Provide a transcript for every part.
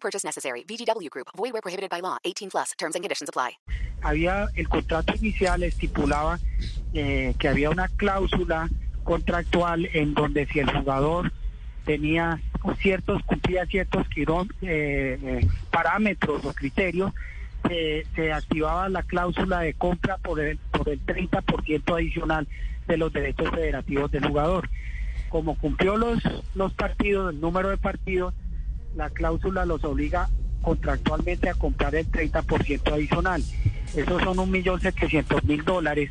Purchase necessary. VGW Group. Void where prohibited by law. 18 plus. Terms and conditions apply. había el contrato inicial estipulaba eh, que había una cláusula contractual en donde si el jugador tenía ciertos cumplía ciertos eh, eh, parámetros o criterios se- se activaba la cláusula de compra por el por el 30% adicional de los derechos federativos del jugador como cumplió los los partidos el número de partidos la cláusula los obliga contractualmente a comprar el 30% adicional. Esos son un millón setecientos mil dólares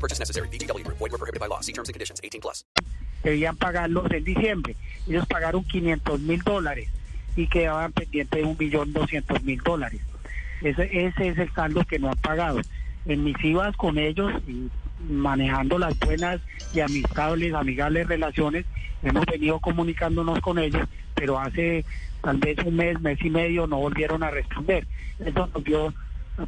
purchase necessary. Group. Void were prohibited by law. See terms and conditions. 18 plus. debían pagarlos en diciembre. Ellos pagaron 500 mil dólares y quedaban pendientes de un millón doscientos mil dólares. Ese, ese es el saldo que no han pagado. En mis ibas con ellos y manejando las buenas y amistables, amigables relaciones, hemos venido comunicándonos con ellos, pero hace tal vez un mes, mes y medio no volvieron a responder. Eso nos vio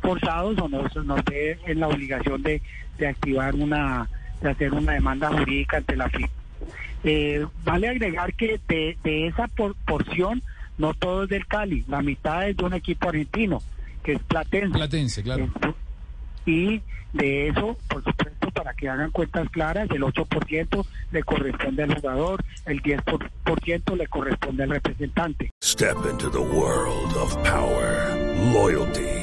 forzados o nos, nos ve en la obligación de, de activar una, de hacer una demanda jurídica ante la FIFA. Eh, vale agregar que de, de esa por- porción no todo es del Cali, la mitad es de un equipo argentino, que es Platense. Platense, claro. Eh, Y de eso, por supuesto, para que hagan cuentas claras, el 8% le corresponde al jugador, el 10% le corresponde al representante. Step into the world of power, loyalty,